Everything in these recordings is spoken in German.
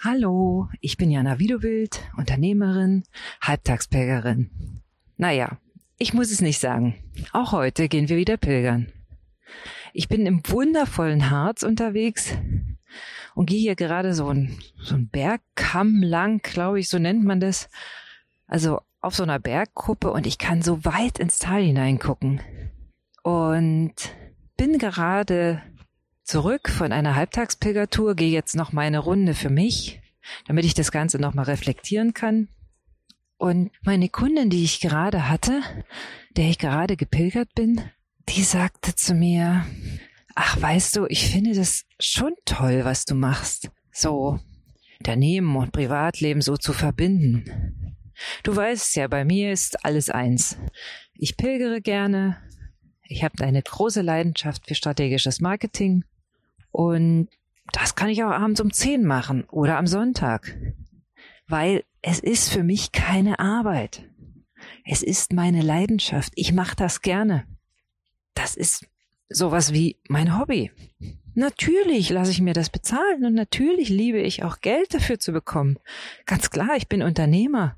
Hallo, ich bin Jana Widowild, Unternehmerin, Halbtagspilgerin. Naja, ich muss es nicht sagen. Auch heute gehen wir wieder pilgern. Ich bin im wundervollen Harz unterwegs und gehe hier gerade so ein, so Bergkamm lang, glaube ich, so nennt man das. Also auf so einer Bergkuppe und ich kann so weit ins Tal hineingucken. Und bin gerade zurück von einer Halbtagspilgertour, gehe jetzt noch meine Runde für mich, damit ich das Ganze nochmal reflektieren kann. Und meine Kundin, die ich gerade hatte, der ich gerade gepilgert bin, die sagte zu mir, ach weißt du, ich finde das schon toll, was du machst. So Unternehmen und Privatleben so zu verbinden. Du weißt ja, bei mir ist alles eins. Ich pilgere gerne. Ich habe eine große Leidenschaft für strategisches Marketing. Und das kann ich auch abends um zehn machen oder am Sonntag. Weil es ist für mich keine Arbeit. Es ist meine Leidenschaft. Ich mache das gerne. Das ist sowas wie mein Hobby. Natürlich lasse ich mir das bezahlen und natürlich liebe ich auch Geld dafür zu bekommen. Ganz klar, ich bin Unternehmer.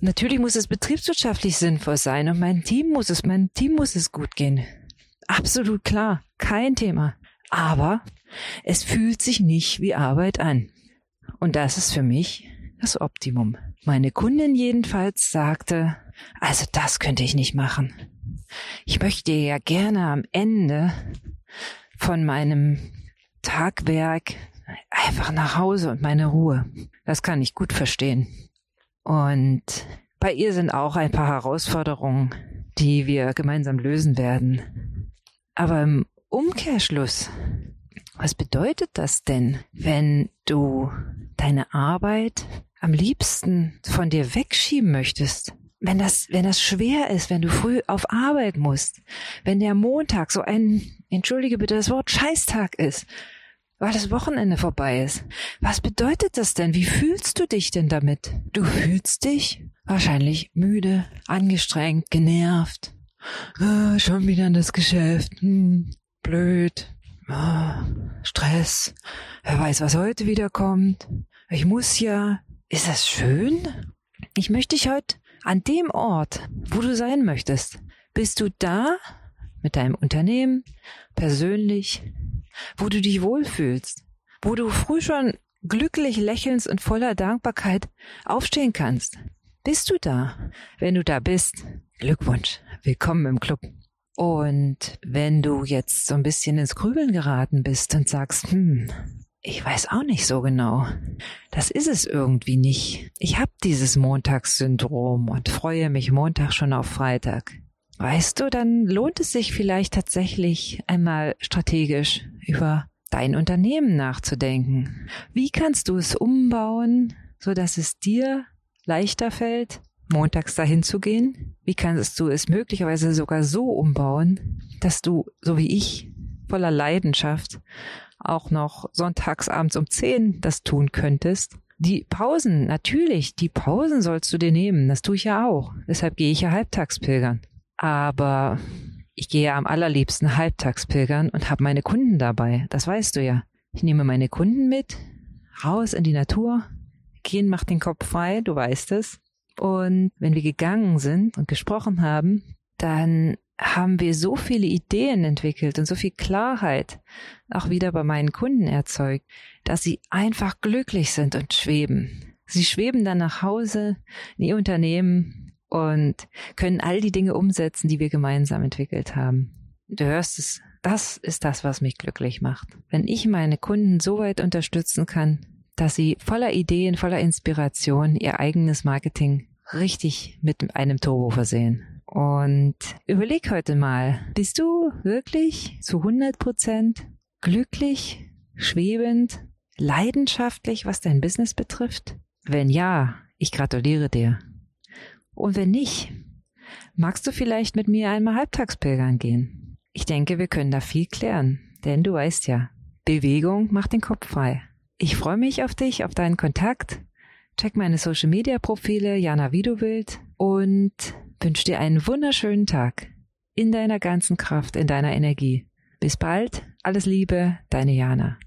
Natürlich muss es betriebswirtschaftlich sinnvoll sein und mein Team muss es, mein Team muss es gut gehen. Absolut klar, kein Thema. Aber es fühlt sich nicht wie Arbeit an. Und das ist für mich das Optimum. Meine Kundin jedenfalls sagte, also das könnte ich nicht machen. Ich möchte ja gerne am Ende von meinem Tagwerk einfach nach Hause und meine Ruhe. Das kann ich gut verstehen. Und bei ihr sind auch ein paar Herausforderungen, die wir gemeinsam lösen werden. Aber im Umkehrschluss, was bedeutet das denn, wenn du deine Arbeit am liebsten von dir wegschieben möchtest? Wenn das, wenn das schwer ist, wenn du früh auf Arbeit musst, wenn der Montag so ein, entschuldige bitte das Wort, Scheißtag ist, weil das Wochenende vorbei ist. Was bedeutet das denn? Wie fühlst du dich denn damit? Du fühlst dich wahrscheinlich müde, angestrengt, genervt. Ah, schon wieder in das Geschäft. Hm, blöd. Ah, Stress. Wer weiß, was heute wieder kommt. Ich muss ja. Ist das schön? Ich möchte dich heute an dem Ort, wo du sein möchtest. Bist du da mit deinem Unternehmen, persönlich, wo du dich wohlfühlst, wo du früh schon glücklich lächelnd und voller Dankbarkeit aufstehen kannst. Bist du da? Wenn du da bist, Glückwunsch, willkommen im Club. Und wenn du jetzt so ein bisschen ins Grübeln geraten bist und sagst, hm, ich weiß auch nicht so genau. Das ist es irgendwie nicht. Ich habe dieses Montagssyndrom und freue mich Montag schon auf Freitag. Weißt du, dann lohnt es sich vielleicht tatsächlich einmal strategisch über dein Unternehmen nachzudenken. Wie kannst du es umbauen, so dass es dir leichter fällt, montags dahin zu gehen? Wie kannst du es möglicherweise sogar so umbauen, dass du, so wie ich, voller Leidenschaft auch noch sonntagsabends um zehn das tun könntest? Die Pausen, natürlich, die Pausen sollst du dir nehmen. Das tue ich ja auch. Deshalb gehe ich ja halbtags pilgern. Aber ich gehe am allerliebsten halbtags pilgern und habe meine Kunden dabei. Das weißt du ja. Ich nehme meine Kunden mit, raus in die Natur. Gehen macht den Kopf frei, du weißt es. Und wenn wir gegangen sind und gesprochen haben, dann haben wir so viele Ideen entwickelt und so viel Klarheit auch wieder bei meinen Kunden erzeugt, dass sie einfach glücklich sind und schweben. Sie schweben dann nach Hause in ihr Unternehmen und können all die Dinge umsetzen, die wir gemeinsam entwickelt haben. Du hörst es, das ist das, was mich glücklich macht. Wenn ich meine Kunden so weit unterstützen kann, dass sie voller Ideen, voller Inspiration ihr eigenes Marketing richtig mit einem Turbo versehen. Und überleg heute mal, bist du wirklich zu 100 Prozent glücklich, schwebend, leidenschaftlich, was dein Business betrifft? Wenn ja, ich gratuliere dir. Und wenn nicht, magst du vielleicht mit mir einmal halbtagspilgern gehen? Ich denke, wir können da viel klären, denn du weißt ja, Bewegung macht den Kopf frei. Ich freue mich auf dich, auf deinen Kontakt. Check meine Social Media Profile, Jana Widowild und wünsche dir einen wunderschönen Tag in deiner ganzen Kraft, in deiner Energie. Bis bald, alles Liebe, deine Jana.